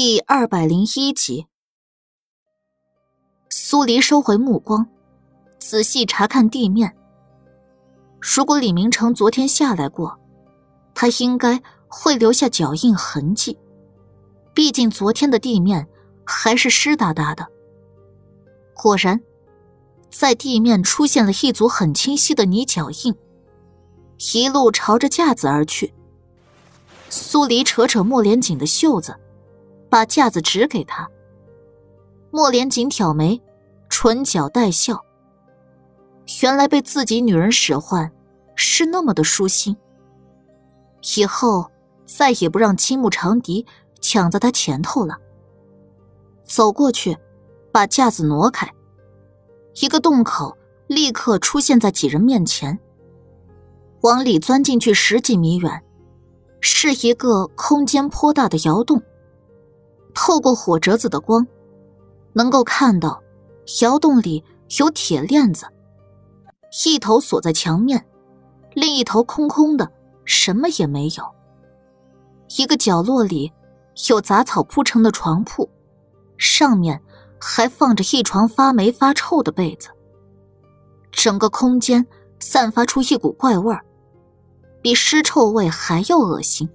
第二百零一集，苏黎收回目光，仔细查看地面。如果李明成昨天下来过，他应该会留下脚印痕迹。毕竟昨天的地面还是湿哒哒的。果然，在地面出现了一组很清晰的泥脚印，一路朝着架子而去。苏黎扯扯莫连锦的袖子。把架子指给他。莫连锦挑眉，唇角带笑。原来被自己女人使唤，是那么的舒心。以后再也不让青木长笛抢在他前头了。走过去，把架子挪开。一个洞口立刻出现在几人面前。往里钻进去十几米远，是一个空间颇大的窑洞。透过火折子的光，能够看到窑洞里有铁链子，一头锁在墙面，另一头空空的，什么也没有。一个角落里有杂草铺成的床铺，上面还放着一床发霉发臭的被子。整个空间散发出一股怪味儿，比尸臭味还要恶心。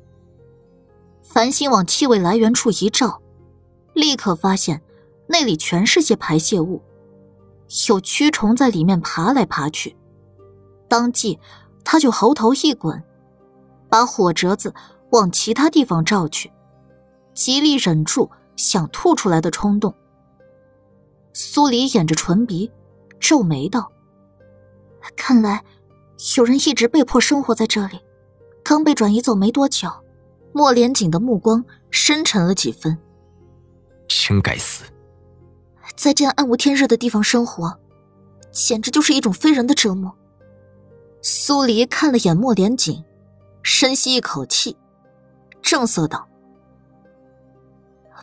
繁星往气味来源处一照。立刻发现，那里全是些排泄物，有蛆虫在里面爬来爬去。当即，他就喉头一滚，把火折子往其他地方照去，极力忍住想吐出来的冲动。苏黎掩着唇鼻，皱眉道：“看来，有人一直被迫生活在这里，刚被转移走没多久。”莫连锦的目光深沉了几分。真该死！在这样暗无天日的地方生活，简直就是一种非人的折磨。苏黎看了眼莫连锦，深吸一口气，正色道：“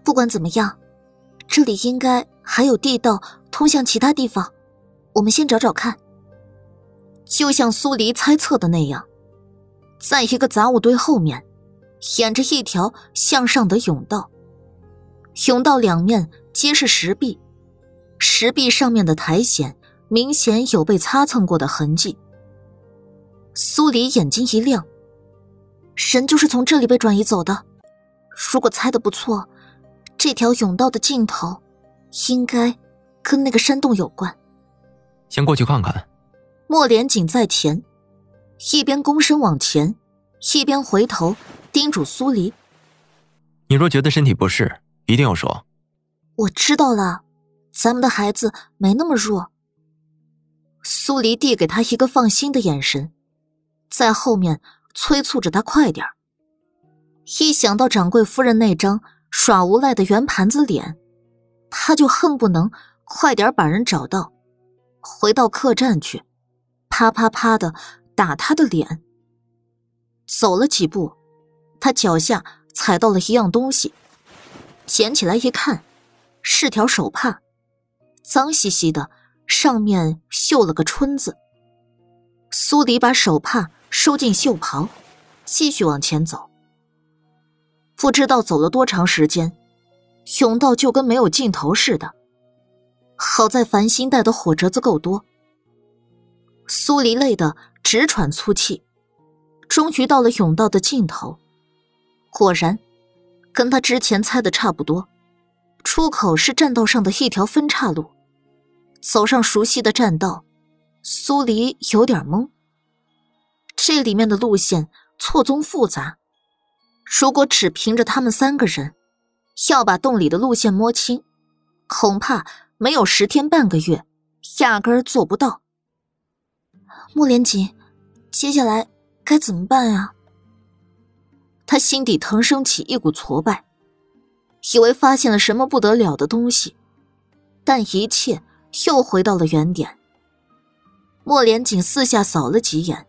不管怎么样，这里应该还有地道通向其他地方，我们先找找看。”就像苏黎猜测的那样，在一个杂物堆后面，沿着一条向上的甬道。甬道两面皆是石壁，石壁上面的苔藓明显有被擦蹭过的痕迹。苏黎眼睛一亮，神就是从这里被转移走的。如果猜的不错，这条甬道的尽头，应该跟那个山洞有关。先过去看看。莫连锦在前，一边躬身往前，一边回头叮嘱苏黎：“你若觉得身体不适。”一定要说，我知道了，咱们的孩子没那么弱。苏黎递给他一个放心的眼神，在后面催促着他快点一想到掌柜夫人那张耍无赖的圆盘子脸，他就恨不能快点把人找到，回到客栈去，啪啪啪的打他的脸。走了几步，他脚下踩到了一样东西。捡起来一看，是条手帕，脏兮兮的，上面绣了个春字。苏黎把手帕收进袖袍，继续往前走。不知道走了多长时间，甬道就跟没有尽头似的。好在繁星带的火折子够多，苏黎累得直喘粗气，终于到了甬道的尽头。果然。跟他之前猜的差不多，出口是栈道上的一条分岔路。走上熟悉的栈道，苏黎有点懵。这里面的路线错综复杂，如果只凭着他们三个人，要把洞里的路线摸清，恐怕没有十天半个月，压根儿做不到。穆连锦，接下来该怎么办呀？他心底腾升起一股挫败，以为发现了什么不得了的东西，但一切又回到了原点。莫连锦四下扫了几眼，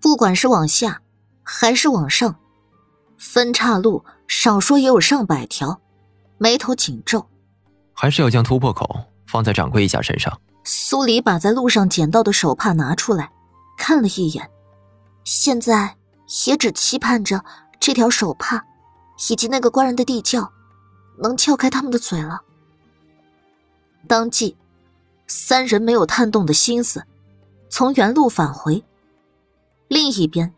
不管是往下还是往上，分岔路少说也有上百条，眉头紧皱。还是要将突破口放在掌柜一家身上。苏黎把在路上捡到的手帕拿出来，看了一眼，现在也只期盼着。这条手帕，以及那个官人的地窖，能撬开他们的嘴了。当即，三人没有探洞的心思，从原路返回。另一边，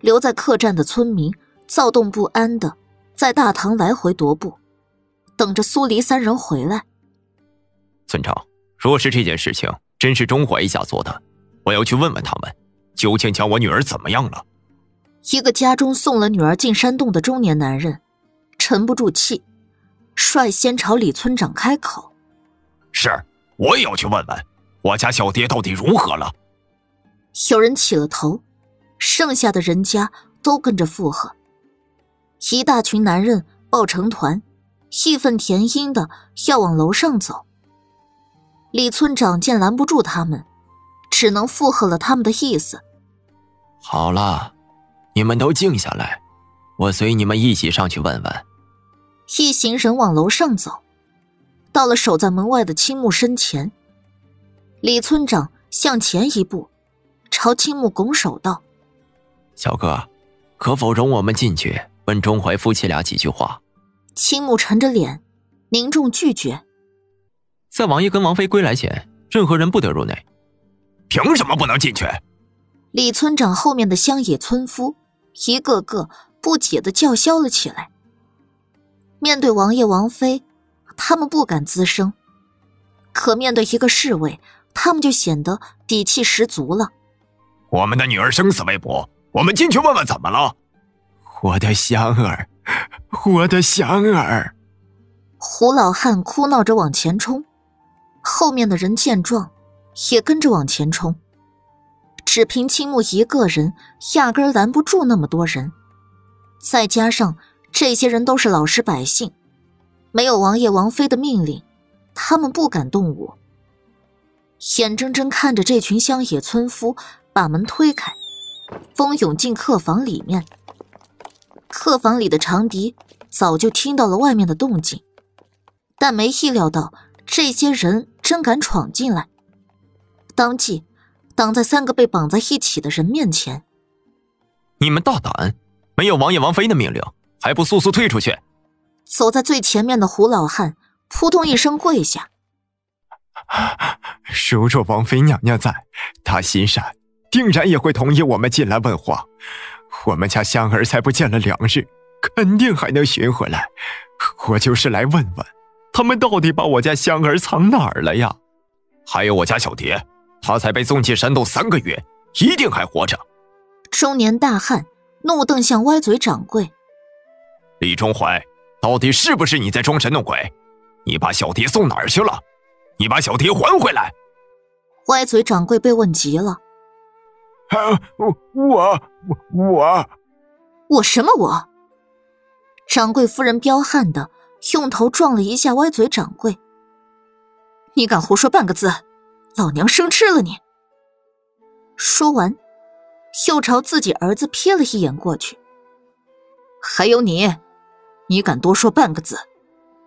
留在客栈的村民躁动不安的在大堂来回踱步，等着苏黎三人回来。村长，若是这件事情真是钟怀一家做的，我要去问问他们，究竟将我女儿怎么样了。一个家中送了女儿进山洞的中年男人，沉不住气，率先朝李村长开口：“是，我也要去问问，我家小蝶到底如何了。”有人起了头，剩下的人家都跟着附和。一大群男人抱成团，义愤填膺的要往楼上走。李村长见拦不住他们，只能附和了他们的意思。好了。你们都静下来，我随你们一起上去问问。一行人往楼上走，到了守在门外的青木身前，李村长向前一步，朝青木拱手道：“小哥，可否容我们进去问钟怀夫妻俩几句话？”青木沉着脸，凝重拒绝：“在王爷跟王妃归来前，任何人不得入内。凭什么不能进去？”李村长后面的乡野村夫。一个个不解的叫嚣了起来。面对王爷王妃，他们不敢吱声；可面对一个侍卫，他们就显得底气十足了。我们的女儿生死未卜，我们进去问问怎么了。我的香儿，我的香儿！胡老汉哭闹着往前冲，后面的人见状，也跟着往前冲。只凭青木一个人，压根拦不住那么多人。再加上这些人都是老实百姓，没有王爷王妃的命令，他们不敢动武。眼睁睁看着这群乡野村夫把门推开，蜂拥进客房里面。客房里的长笛早就听到了外面的动静，但没意料到这些人真敢闯进来，当即。挡在三个被绑在一起的人面前，你们大胆！没有王爷王妃的命令，还不速速退出去！走在最前面的胡老汉扑通一声跪下：“ 如若王妃娘娘在，她心善，定然也会同意我们进来问话。我们家香儿才不见了两日，肯定还能寻回来。我就是来问问，他们到底把我家香儿藏哪儿了呀？还有我家小蝶。”他才被送进山洞三个月，一定还活着。中年大汉怒瞪向歪嘴掌柜：“李忠怀，到底是不是你在装神弄鬼？你把小蝶送哪儿去了？你把小蝶还回来！”歪嘴掌柜被问急了：“啊，我我我我什么我？”掌柜夫人彪悍的用头撞了一下歪嘴掌柜：“你敢胡说半个字！”老娘生吃了你！说完，又朝自己儿子瞥了一眼过去。还有你，你敢多说半个字，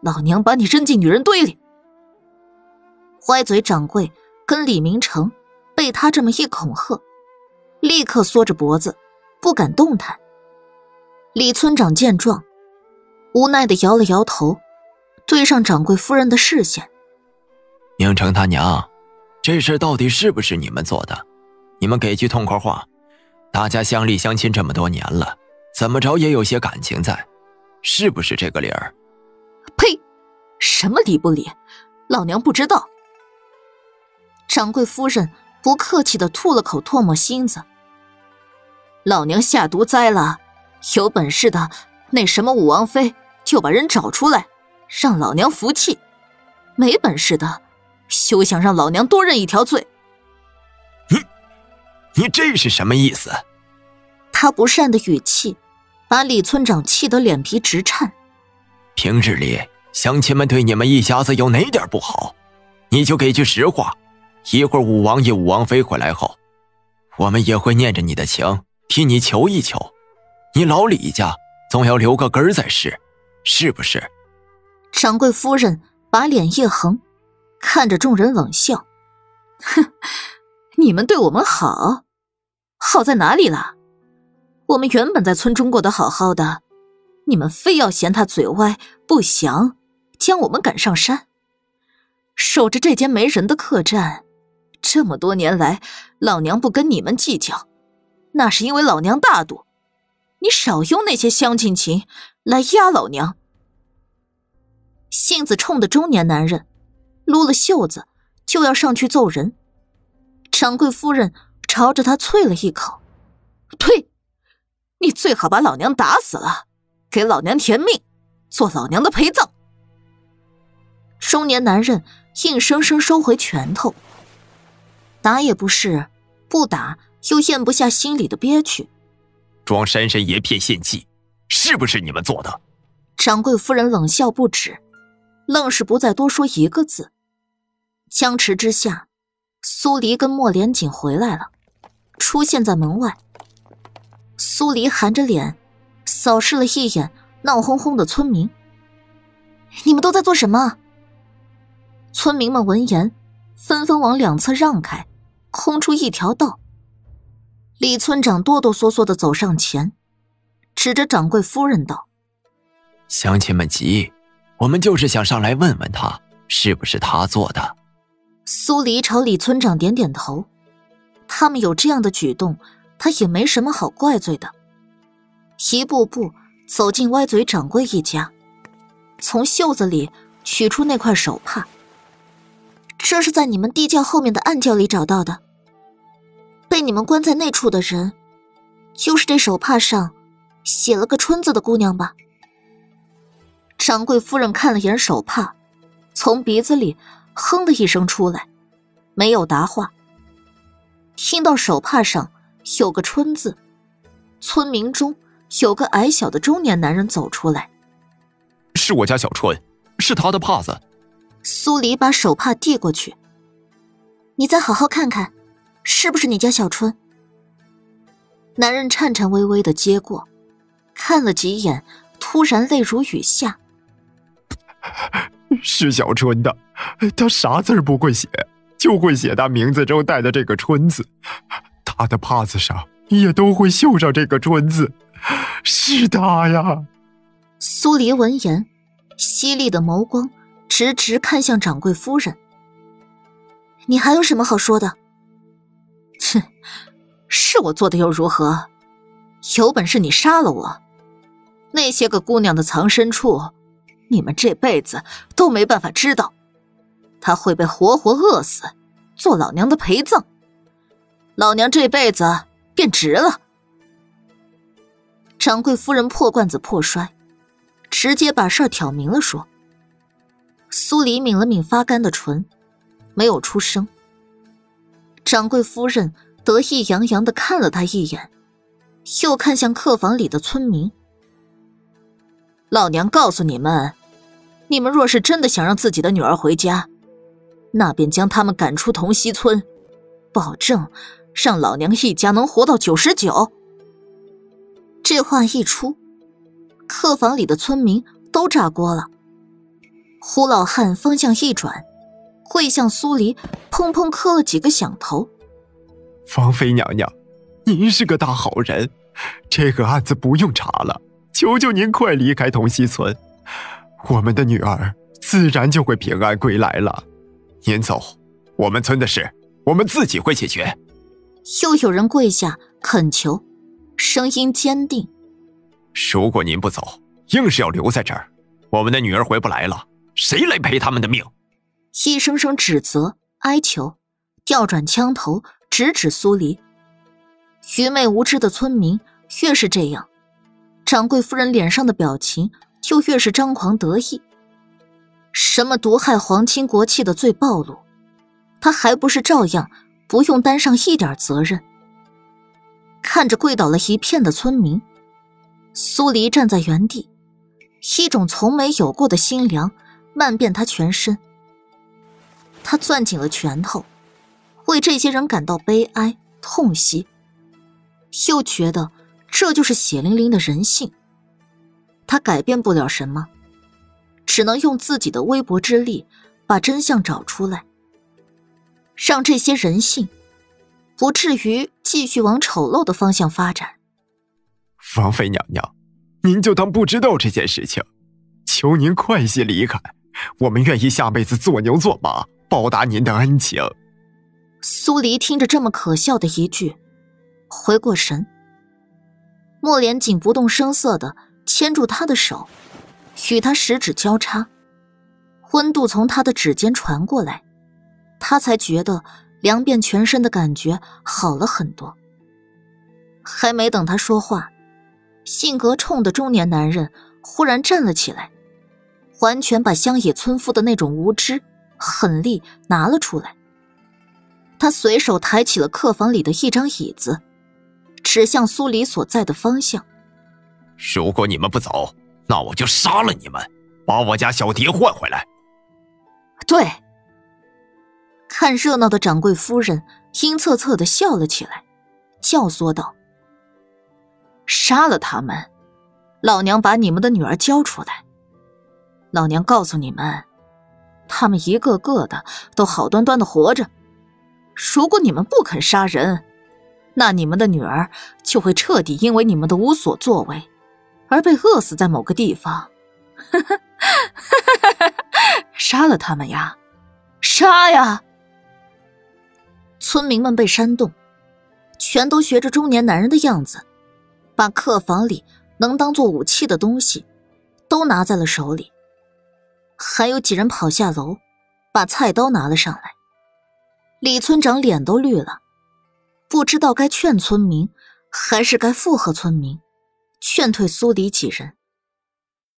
老娘把你扔进女人堆里！歪嘴掌柜跟李明成被他这么一恐吓，立刻缩着脖子，不敢动弹。李村长见状，无奈的摇了摇头，对上掌柜夫人的视线：“明成他娘。”这事到底是不是你们做的？你们给句痛快话。大家乡里乡亲这么多年了，怎么着也有些感情在，是不是这个理儿？呸！什么理不理？老娘不知道。掌柜夫人不客气的吐了口唾沫星子。老娘下毒栽了，有本事的那什么武王妃就把人找出来，让老娘服气。没本事的。休想让老娘多认一条罪！你，你这是什么意思？他不善的语气，把李村长气得脸皮直颤。平日里乡亲们对你们一家子有哪点不好，你就给句实话。一会儿武王爷、五王妃回来后，我们也会念着你的情，替你求一求。你老李家总要留个根儿在世，是不是？掌柜夫人把脸一横。看着众人冷笑，哼，你们对我们好，好在哪里了？我们原本在村中过得好好的，你们非要嫌他嘴歪不祥，将我们赶上山，守着这间没人的客栈。这么多年来，老娘不跟你们计较，那是因为老娘大度。你少用那些乡亲情来压老娘。性子冲的中年男人，撸了袖子就要上去揍人。掌柜夫人朝着他啐了一口：“呸！你最好把老娘打死了，给老娘填命，做老娘的陪葬。”中年男人硬生生收回拳头。打也不是，不打又咽不下心里的憋屈。装山神爷骗献祭，是不是你们做的？掌柜夫人冷笑不止，愣是不再多说一个字。僵持之下，苏黎跟莫连锦回来了，出现在门外。苏黎含着脸，扫视了一眼闹哄哄的村民：“你们都在做什么？”村民们闻言，纷纷往两侧让开。空出一条道，李村长哆哆嗦嗦的走上前，指着掌柜夫人道：“乡亲们急，我们就是想上来问问他，是不是他做的。”苏黎朝李村长点点头，他们有这样的举动，他也没什么好怪罪的。一步步走进歪嘴掌柜一家，从袖子里取出那块手帕。这是在你们地窖后面的暗窖里找到的。被你们关在那处的人，就是这手帕上写了个“春”字的姑娘吧？掌柜夫人看了眼手帕，从鼻子里哼的一声出来，没有答话。听到手帕上有个“春”字，村民中有个矮小的中年男人走出来：“是我家小春，是他的帕子。”苏黎把手帕递过去，你再好好看看，是不是你家小春？男人颤颤巍巍的接过，看了几眼，突然泪如雨下。是小春的，他啥字不会写，就会写他名字中带的这个“春”字，他的帕子上也都会绣上这个“春”字，是他呀。苏黎闻言，犀利的眸光。直直看向掌柜夫人，你还有什么好说的？哼，是我做的又如何？有本事你杀了我！那些个姑娘的藏身处，你们这辈子都没办法知道。她会被活活饿死，做老娘的陪葬，老娘这辈子便值了。掌柜夫人破罐子破摔，直接把事儿挑明了说。苏黎抿了抿发干的唇，没有出声。掌柜夫人得意洋洋的看了他一眼，又看向客房里的村民。老娘告诉你们，你们若是真的想让自己的女儿回家，那便将他们赶出同溪村，保证让老娘一家能活到九十九。这话一出，客房里的村民都炸锅了。胡老汉方向一转，跪向苏黎，砰砰磕了几个响头。芳妃娘娘，您是个大好人，这个案子不用查了，求求您快离开同溪村，我们的女儿自然就会平安归来了。您走，我们村的事我们自己会解决。又有人跪下恳求，声音坚定：“如果您不走，硬是要留在这儿，我们的女儿回不来了。”谁来赔他们的命？一声声指责、哀求，调转枪头直指苏黎。愚昧无知的村民越是这样，掌柜夫人脸上的表情就越是张狂得意。什么毒害皇亲国戚的罪暴露，他还不是照样不用担上一点责任？看着跪倒了一片的村民，苏黎站在原地，一种从没有过的心凉。漫遍他全身，他攥紧了拳头，为这些人感到悲哀痛惜，又觉得这就是血淋淋的人性。他改变不了什么，只能用自己的微薄之力把真相找出来，让这些人性不至于继续往丑陋的方向发展。王妃娘娘，您就当不知道这件事情。求您快些离开，我们愿意下辈子做牛做马，报答您的恩情。苏黎听着这么可笑的一句，回过神。莫连锦不动声色的牵住他的手，与他十指交叉，温度从他的指尖传过来，他才觉得凉遍全身的感觉好了很多。还没等他说话，性格冲的中年男人忽然站了起来，完全把乡野村夫的那种无知狠力拿了出来。他随手抬起了客房里的一张椅子。指向苏黎所在的方向。如果你们不走，那我就杀了你们，把我家小蝶换回来。对。看热闹的掌柜夫人阴恻恻的笑了起来，教唆道：“杀了他们，老娘把你们的女儿交出来。老娘告诉你们，他们一个个的都好端端的活着。如果你们不肯杀人。”那你们的女儿就会彻底因为你们的无所作为，而被饿死在某个地方。哈哈哈哈哈杀了他们呀，杀呀！村民们被煽动，全都学着中年男人的样子，把客房里能当做武器的东西都拿在了手里。还有几人跑下楼，把菜刀拿了上来。李村长脸都绿了。不知道该劝村民，还是该附和村民，劝退苏迪几人。